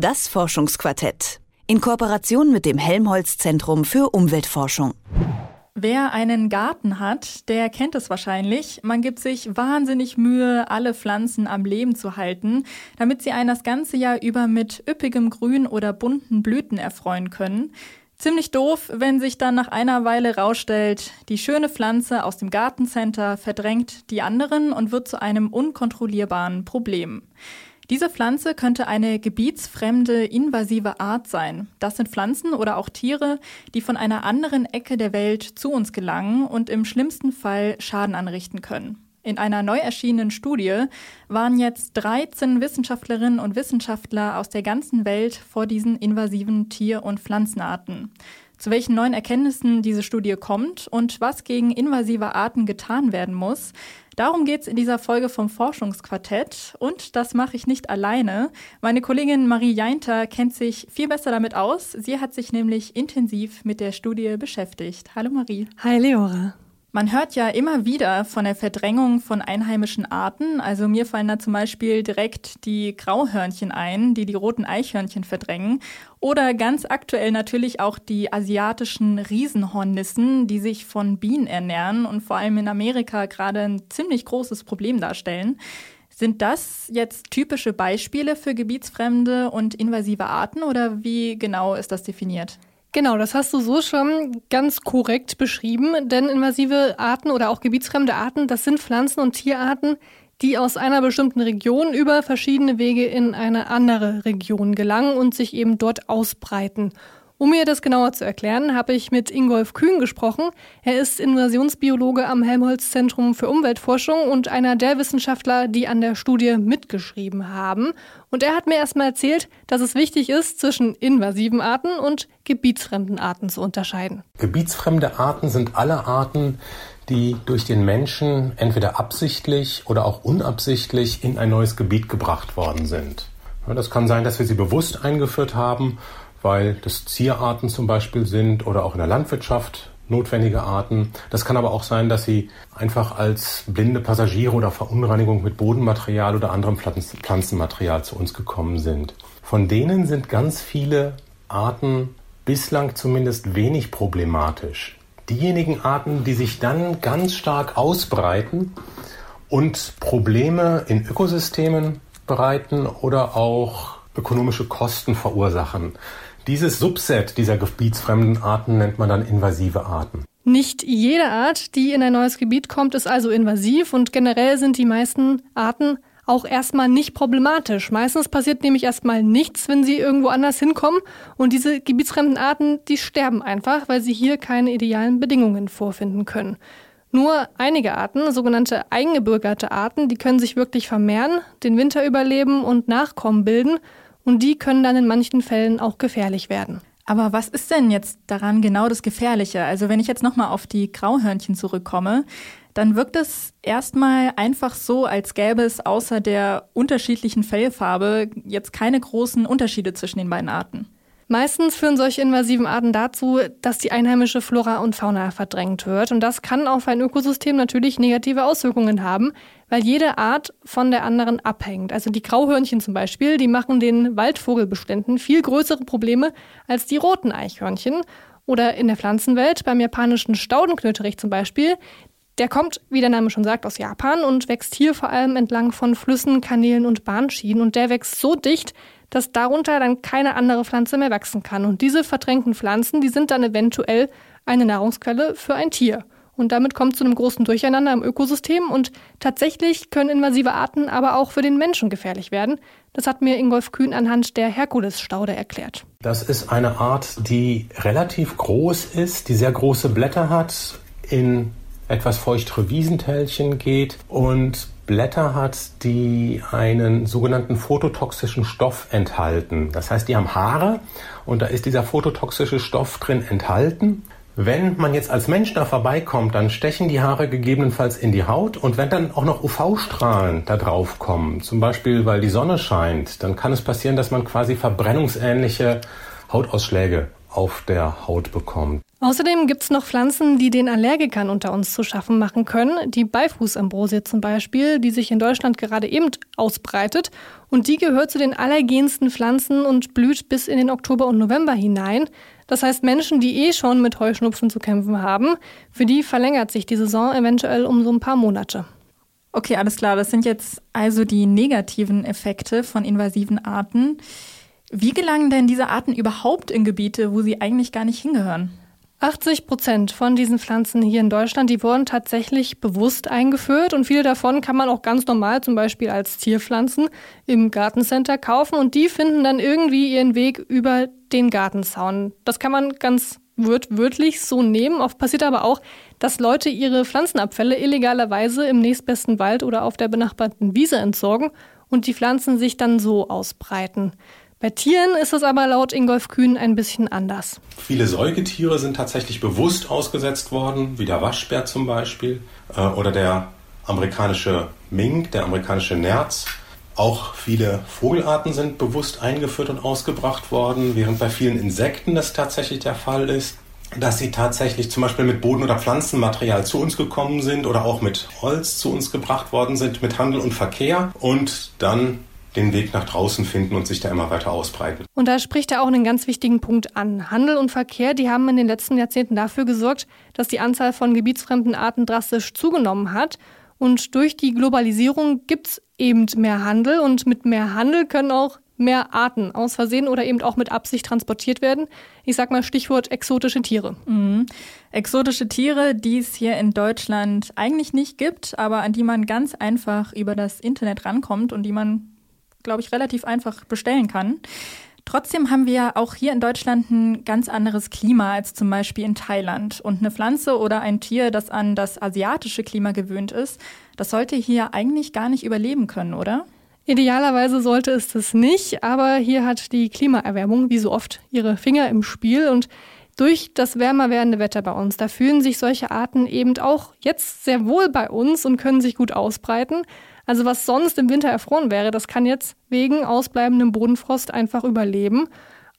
Das Forschungsquartett. In Kooperation mit dem Helmholtz Zentrum für Umweltforschung. Wer einen Garten hat, der kennt es wahrscheinlich. Man gibt sich wahnsinnig Mühe, alle Pflanzen am Leben zu halten, damit sie einen das ganze Jahr über mit üppigem Grün oder bunten Blüten erfreuen können. Ziemlich doof, wenn sich dann nach einer Weile rausstellt, die schöne Pflanze aus dem Gartencenter verdrängt die anderen und wird zu einem unkontrollierbaren Problem. Diese Pflanze könnte eine gebietsfremde, invasive Art sein. Das sind Pflanzen oder auch Tiere, die von einer anderen Ecke der Welt zu uns gelangen und im schlimmsten Fall Schaden anrichten können. In einer neu erschienenen Studie waren jetzt 13 Wissenschaftlerinnen und Wissenschaftler aus der ganzen Welt vor diesen invasiven Tier- und Pflanzenarten. Zu welchen neuen Erkenntnissen diese Studie kommt und was gegen invasive Arten getan werden muss, darum geht es in dieser Folge vom Forschungsquartett. Und das mache ich nicht alleine. Meine Kollegin Marie Jeinter kennt sich viel besser damit aus. Sie hat sich nämlich intensiv mit der Studie beschäftigt. Hallo Marie. Hi Leora. Man hört ja immer wieder von der Verdrängung von einheimischen Arten. Also mir fallen da zum Beispiel direkt die Grauhörnchen ein, die die roten Eichhörnchen verdrängen. Oder ganz aktuell natürlich auch die asiatischen Riesenhornissen, die sich von Bienen ernähren und vor allem in Amerika gerade ein ziemlich großes Problem darstellen. Sind das jetzt typische Beispiele für gebietsfremde und invasive Arten oder wie genau ist das definiert? Genau, das hast du so schon ganz korrekt beschrieben, denn invasive Arten oder auch gebietsfremde Arten, das sind Pflanzen- und Tierarten, die aus einer bestimmten Region über verschiedene Wege in eine andere Region gelangen und sich eben dort ausbreiten. Um mir das genauer zu erklären, habe ich mit Ingolf Kühn gesprochen. Er ist Invasionsbiologe am Helmholtz Zentrum für Umweltforschung und einer der Wissenschaftler, die an der Studie mitgeschrieben haben. Und er hat mir erstmal erzählt, dass es wichtig ist, zwischen invasiven Arten und gebietsfremden Arten zu unterscheiden. Gebietsfremde Arten sind alle Arten, die durch den Menschen entweder absichtlich oder auch unabsichtlich in ein neues Gebiet gebracht worden sind. Das kann sein, dass wir sie bewusst eingeführt haben weil das Zierarten zum Beispiel sind oder auch in der Landwirtschaft notwendige Arten. Das kann aber auch sein, dass sie einfach als blinde Passagiere oder Verunreinigung mit Bodenmaterial oder anderem Pflanzenmaterial zu uns gekommen sind. Von denen sind ganz viele Arten bislang zumindest wenig problematisch. Diejenigen Arten, die sich dann ganz stark ausbreiten und Probleme in Ökosystemen bereiten oder auch ökonomische Kosten verursachen, dieses Subset dieser gebietsfremden Arten nennt man dann invasive Arten. Nicht jede Art, die in ein neues Gebiet kommt, ist also invasiv und generell sind die meisten Arten auch erstmal nicht problematisch. Meistens passiert nämlich erstmal nichts, wenn sie irgendwo anders hinkommen und diese gebietsfremden Arten, die sterben einfach, weil sie hier keine idealen Bedingungen vorfinden können. Nur einige Arten, sogenannte eingebürgerte Arten, die können sich wirklich vermehren, den Winter überleben und Nachkommen bilden und die können dann in manchen Fällen auch gefährlich werden. Aber was ist denn jetzt daran genau das Gefährliche? Also wenn ich jetzt nochmal auf die Grauhörnchen zurückkomme, dann wirkt es erstmal einfach so, als gäbe es außer der unterschiedlichen Fellfarbe jetzt keine großen Unterschiede zwischen den beiden Arten. Meistens führen solche invasiven Arten dazu, dass die einheimische Flora und Fauna verdrängt wird. Und das kann auf ein Ökosystem natürlich negative Auswirkungen haben, weil jede Art von der anderen abhängt. Also die Grauhörnchen zum Beispiel, die machen den Waldvogelbeständen viel größere Probleme als die roten Eichhörnchen. Oder in der Pflanzenwelt, beim japanischen Staudenknöterich zum Beispiel, der kommt, wie der Name schon sagt, aus Japan und wächst hier vor allem entlang von Flüssen, Kanälen und Bahnschienen. Und der wächst so dicht, dass darunter dann keine andere Pflanze mehr wachsen kann. Und diese verdrängten Pflanzen, die sind dann eventuell eine Nahrungsquelle für ein Tier. Und damit kommt zu einem großen Durcheinander im Ökosystem. Und tatsächlich können invasive Arten aber auch für den Menschen gefährlich werden. Das hat mir Ingolf Kühn anhand der Herkulesstaude erklärt. Das ist eine Art, die relativ groß ist, die sehr große Blätter hat, in etwas feuchtere Wiesentälchen geht und Blätter hat, die einen sogenannten phototoxischen Stoff enthalten. Das heißt, die haben Haare und da ist dieser phototoxische Stoff drin enthalten. Wenn man jetzt als Mensch da vorbeikommt, dann stechen die Haare gegebenenfalls in die Haut und wenn dann auch noch UV-Strahlen da drauf kommen, zum Beispiel weil die Sonne scheint, dann kann es passieren, dass man quasi verbrennungsähnliche Hautausschläge auf der Haut bekommt. Außerdem gibt es noch Pflanzen, die den Allergikern unter uns zu schaffen machen können. Die Beifußambrosie zum Beispiel, die sich in Deutschland gerade eben ausbreitet. Und die gehört zu den allergensten Pflanzen und blüht bis in den Oktober und November hinein. Das heißt, Menschen, die eh schon mit Heuschnupfen zu kämpfen haben, für die verlängert sich die Saison eventuell um so ein paar Monate. Okay, alles klar. Das sind jetzt also die negativen Effekte von invasiven Arten. Wie gelangen denn diese Arten überhaupt in Gebiete, wo sie eigentlich gar nicht hingehören? 80 Prozent von diesen Pflanzen hier in Deutschland, die wurden tatsächlich bewusst eingeführt und viele davon kann man auch ganz normal zum Beispiel als Zierpflanzen im Gartencenter kaufen und die finden dann irgendwie ihren Weg über den Gartenzaun. Das kann man ganz wörtlich so nehmen. Oft passiert aber auch, dass Leute ihre Pflanzenabfälle illegalerweise im nächstbesten Wald oder auf der benachbarten Wiese entsorgen und die Pflanzen sich dann so ausbreiten. Bei Tieren ist es aber laut Ingolf Kühn ein bisschen anders. Viele Säugetiere sind tatsächlich bewusst ausgesetzt worden, wie der Waschbär zum Beispiel äh, oder der amerikanische Mink, der amerikanische Nerz. Auch viele Vogelarten sind bewusst eingeführt und ausgebracht worden, während bei vielen Insekten das tatsächlich der Fall ist, dass sie tatsächlich zum Beispiel mit Boden- oder Pflanzenmaterial zu uns gekommen sind oder auch mit Holz zu uns gebracht worden sind, mit Handel und Verkehr und dann den Weg nach draußen finden und sich da immer weiter ausbreiten. Und da spricht er auch einen ganz wichtigen Punkt an. Handel und Verkehr, die haben in den letzten Jahrzehnten dafür gesorgt, dass die Anzahl von gebietsfremden Arten drastisch zugenommen hat. Und durch die Globalisierung gibt es eben mehr Handel und mit mehr Handel können auch mehr Arten aus Versehen oder eben auch mit Absicht transportiert werden. Ich sag mal Stichwort exotische Tiere. Mhm. Exotische Tiere, die es hier in Deutschland eigentlich nicht gibt, aber an die man ganz einfach über das Internet rankommt und die man glaube ich, relativ einfach bestellen kann. Trotzdem haben wir auch hier in Deutschland ein ganz anderes Klima als zum Beispiel in Thailand. Und eine Pflanze oder ein Tier, das an das asiatische Klima gewöhnt ist, das sollte hier eigentlich gar nicht überleben können, oder? Idealerweise sollte es das nicht, aber hier hat die Klimaerwärmung wie so oft ihre Finger im Spiel und durch das wärmer werdende Wetter bei uns, da fühlen sich solche Arten eben auch jetzt sehr wohl bei uns und können sich gut ausbreiten. Also was sonst im Winter erfroren wäre, das kann jetzt wegen ausbleibendem Bodenfrost einfach überleben.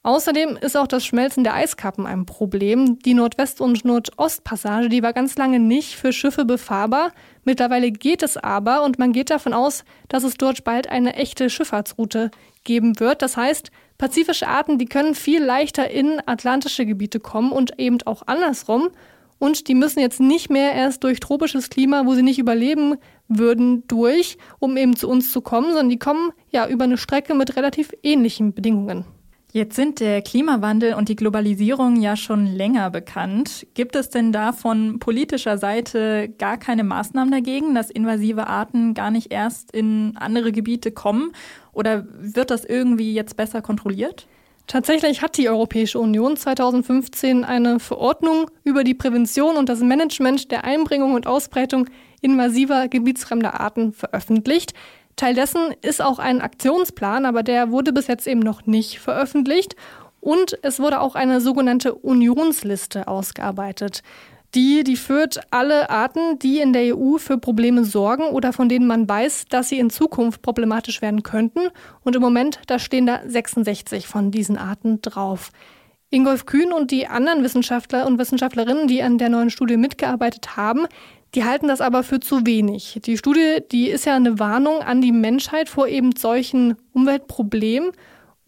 Außerdem ist auch das Schmelzen der Eiskappen ein Problem. Die Nordwest- und Nordostpassage, die war ganz lange nicht für Schiffe befahrbar. Mittlerweile geht es aber und man geht davon aus, dass es dort bald eine echte Schifffahrtsroute geben wird. Das heißt, pazifische Arten, die können viel leichter in atlantische Gebiete kommen und eben auch andersrum. Und die müssen jetzt nicht mehr erst durch tropisches Klima, wo sie nicht überleben würden, durch, um eben zu uns zu kommen, sondern die kommen ja über eine Strecke mit relativ ähnlichen Bedingungen. Jetzt sind der Klimawandel und die Globalisierung ja schon länger bekannt. Gibt es denn da von politischer Seite gar keine Maßnahmen dagegen, dass invasive Arten gar nicht erst in andere Gebiete kommen? Oder wird das irgendwie jetzt besser kontrolliert? Tatsächlich hat die Europäische Union 2015 eine Verordnung über die Prävention und das Management der Einbringung und Ausbreitung invasiver gebietsfremder Arten veröffentlicht. Teil dessen ist auch ein Aktionsplan, aber der wurde bis jetzt eben noch nicht veröffentlicht. Und es wurde auch eine sogenannte Unionsliste ausgearbeitet. Die, die führt alle Arten, die in der EU für Probleme sorgen oder von denen man weiß, dass sie in Zukunft problematisch werden könnten. Und im Moment, da stehen da 66 von diesen Arten drauf. Ingolf Kühn und die anderen Wissenschaftler und Wissenschaftlerinnen, die an der neuen Studie mitgearbeitet haben, die halten das aber für zu wenig. Die Studie, die ist ja eine Warnung an die Menschheit vor eben solchen Umweltproblemen.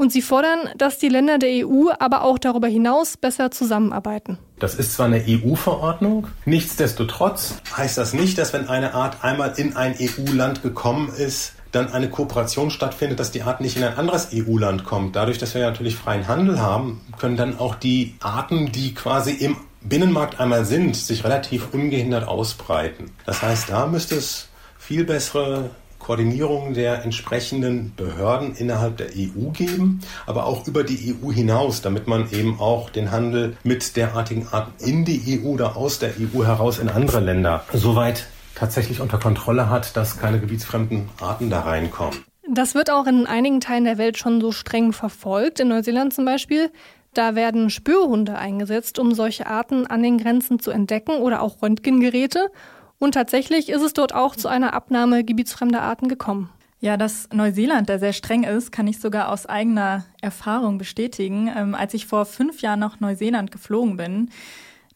Und sie fordern, dass die Länder der EU aber auch darüber hinaus besser zusammenarbeiten. Das ist zwar eine EU-Verordnung, nichtsdestotrotz heißt das nicht, dass wenn eine Art einmal in ein EU-Land gekommen ist, dann eine Kooperation stattfindet, dass die Art nicht in ein anderes EU-Land kommt. Dadurch, dass wir natürlich freien Handel haben, können dann auch die Arten, die quasi im Binnenmarkt einmal sind, sich relativ ungehindert ausbreiten. Das heißt, da müsste es viel bessere Koordinierung der entsprechenden Behörden innerhalb der EU geben, aber auch über die EU hinaus, damit man eben auch den Handel mit derartigen Arten in die EU oder aus der EU heraus in andere Länder soweit tatsächlich unter Kontrolle hat, dass keine gebietsfremden Arten da reinkommen. Das wird auch in einigen Teilen der Welt schon so streng verfolgt. In Neuseeland zum Beispiel. Da werden Spürhunde eingesetzt, um solche Arten an den Grenzen zu entdecken oder auch Röntgengeräte. Und tatsächlich ist es dort auch zu einer Abnahme gebietsfremder Arten gekommen. Ja, dass Neuseeland da sehr streng ist, kann ich sogar aus eigener Erfahrung bestätigen. Ähm, als ich vor fünf Jahren nach Neuseeland geflogen bin,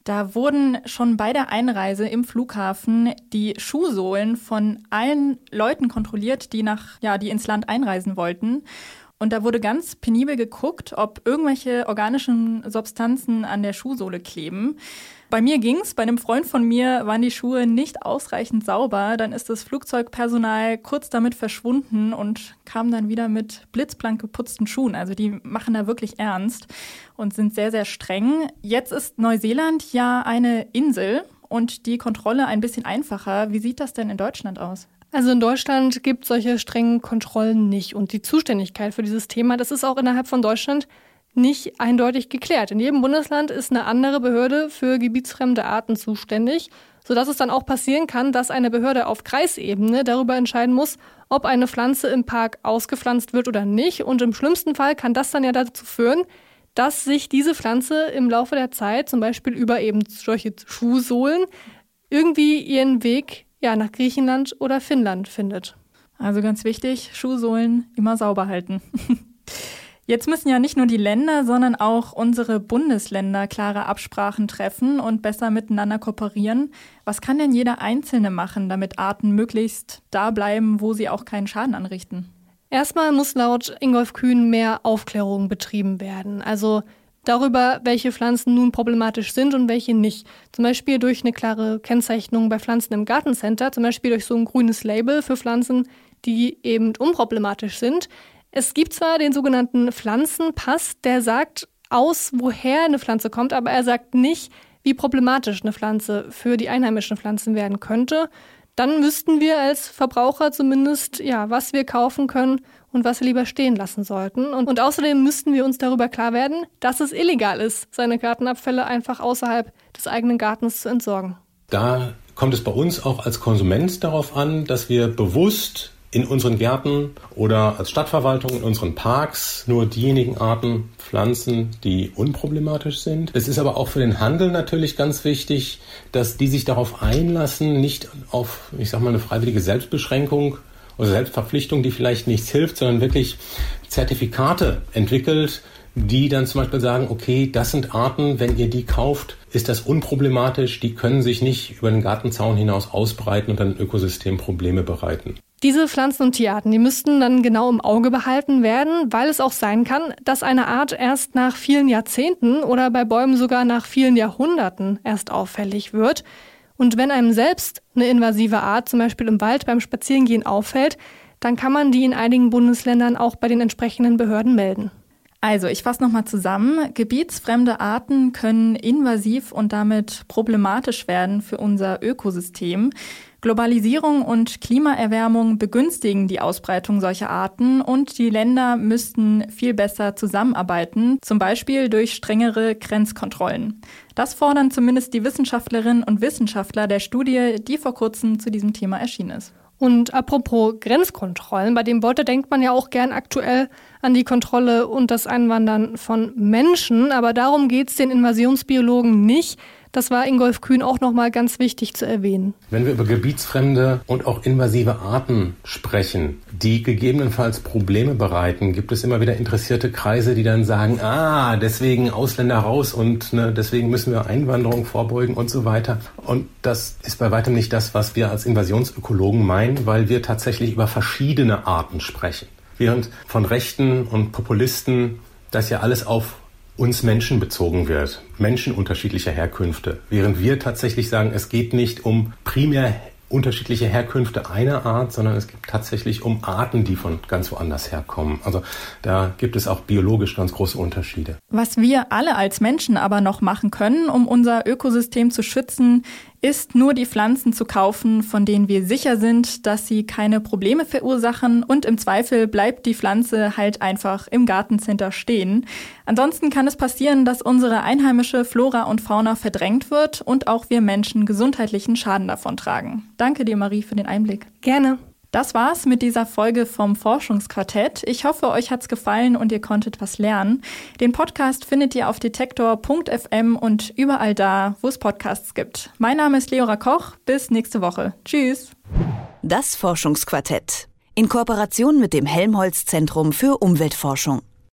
da wurden schon bei der Einreise im Flughafen die Schuhsohlen von allen Leuten kontrolliert, die nach, ja, die ins Land einreisen wollten. Und da wurde ganz penibel geguckt, ob irgendwelche organischen Substanzen an der Schuhsohle kleben. Bei mir ging's, bei einem Freund von mir waren die Schuhe nicht ausreichend sauber. Dann ist das Flugzeugpersonal kurz damit verschwunden und kam dann wieder mit blitzblank geputzten Schuhen. Also die machen da wirklich ernst und sind sehr, sehr streng. Jetzt ist Neuseeland ja eine Insel und die Kontrolle ein bisschen einfacher. Wie sieht das denn in Deutschland aus? Also in Deutschland gibt es solche strengen Kontrollen nicht. Und die Zuständigkeit für dieses Thema, das ist auch innerhalb von Deutschland nicht eindeutig geklärt. In jedem Bundesland ist eine andere Behörde für gebietsfremde Arten zuständig, sodass es dann auch passieren kann, dass eine Behörde auf Kreisebene darüber entscheiden muss, ob eine Pflanze im Park ausgepflanzt wird oder nicht. Und im schlimmsten Fall kann das dann ja dazu führen, dass sich diese Pflanze im Laufe der Zeit, zum Beispiel über eben solche Schuhsohlen, irgendwie ihren Weg ja, nach Griechenland oder Finnland findet. Also ganz wichtig, Schuhsohlen immer sauber halten. Jetzt müssen ja nicht nur die Länder, sondern auch unsere Bundesländer klare Absprachen treffen und besser miteinander kooperieren. Was kann denn jeder Einzelne machen, damit Arten möglichst da bleiben, wo sie auch keinen Schaden anrichten? Erstmal muss laut Ingolf Kühn mehr Aufklärung betrieben werden. Also darüber, welche Pflanzen nun problematisch sind und welche nicht. Zum Beispiel durch eine klare Kennzeichnung bei Pflanzen im Gartencenter, zum Beispiel durch so ein grünes Label für Pflanzen, die eben unproblematisch sind. Es gibt zwar den sogenannten Pflanzenpass, der sagt aus, woher eine Pflanze kommt, aber er sagt nicht, wie problematisch eine Pflanze für die einheimischen Pflanzen werden könnte. Dann müssten wir als Verbraucher zumindest, ja, was wir kaufen können und was wir lieber stehen lassen sollten. Und, und außerdem müssten wir uns darüber klar werden, dass es illegal ist, seine Gartenabfälle einfach außerhalb des eigenen Gartens zu entsorgen. Da kommt es bei uns auch als Konsument darauf an, dass wir bewusst in unseren Gärten oder als Stadtverwaltung in unseren Parks nur diejenigen Arten pflanzen, die unproblematisch sind. Es ist aber auch für den Handel natürlich ganz wichtig, dass die sich darauf einlassen, nicht auf, ich sag mal, eine freiwillige Selbstbeschränkung oder Selbstverpflichtung, die vielleicht nichts hilft, sondern wirklich Zertifikate entwickelt, die dann zum Beispiel sagen, okay, das sind Arten, wenn ihr die kauft, ist das unproblematisch, die können sich nicht über den Gartenzaun hinaus ausbreiten und dann Ökosystemprobleme bereiten. Diese Pflanzen- und Tierarten, die müssten dann genau im Auge behalten werden, weil es auch sein kann, dass eine Art erst nach vielen Jahrzehnten oder bei Bäumen sogar nach vielen Jahrhunderten erst auffällig wird. Und wenn einem selbst eine invasive Art zum Beispiel im Wald beim Spazierengehen auffällt, dann kann man die in einigen Bundesländern auch bei den entsprechenden Behörden melden. Also, ich fasse nochmal zusammen. Gebietsfremde Arten können invasiv und damit problematisch werden für unser Ökosystem. Globalisierung und Klimaerwärmung begünstigen die Ausbreitung solcher Arten und die Länder müssten viel besser zusammenarbeiten, zum Beispiel durch strengere Grenzkontrollen. Das fordern zumindest die Wissenschaftlerinnen und Wissenschaftler der Studie, die vor kurzem zu diesem Thema erschienen ist. Und apropos Grenzkontrollen, bei dem Beute denkt man ja auch gern aktuell an die Kontrolle und das Einwandern von Menschen, aber darum geht es den Invasionsbiologen nicht. Das war Ingolf Kühn auch nochmal ganz wichtig zu erwähnen. Wenn wir über gebietsfremde und auch invasive Arten sprechen, die gegebenenfalls Probleme bereiten, gibt es immer wieder interessierte Kreise, die dann sagen, ah, deswegen Ausländer raus und ne, deswegen müssen wir Einwanderung vorbeugen und so weiter. Und das ist bei weitem nicht das, was wir als Invasionsökologen meinen, weil wir tatsächlich über verschiedene Arten sprechen. Während von Rechten und Populisten das ja alles auf uns Menschen bezogen wird. Menschen unterschiedlicher Herkünfte. Während wir tatsächlich sagen, es geht nicht um primär unterschiedliche Herkünfte einer Art, sondern es gibt tatsächlich um Arten, die von ganz woanders herkommen. Also da gibt es auch biologisch ganz große Unterschiede. Was wir alle als Menschen aber noch machen können, um unser Ökosystem zu schützen, ist nur die Pflanzen zu kaufen, von denen wir sicher sind, dass sie keine Probleme verursachen und im Zweifel bleibt die Pflanze halt einfach im Gartencenter stehen. Ansonsten kann es passieren, dass unsere einheimische Flora und Fauna verdrängt wird und auch wir Menschen gesundheitlichen Schaden davon tragen. Danke dir, Marie, für den Einblick. Gerne. Das war's mit dieser Folge vom Forschungsquartett. Ich hoffe, euch hat's gefallen und ihr konntet was lernen. Den Podcast findet ihr auf detektor.fm und überall da, wo es Podcasts gibt. Mein Name ist Leora Koch. Bis nächste Woche. Tschüss. Das Forschungsquartett. in Kooperation mit dem Helmholtz Zentrum für Umweltforschung.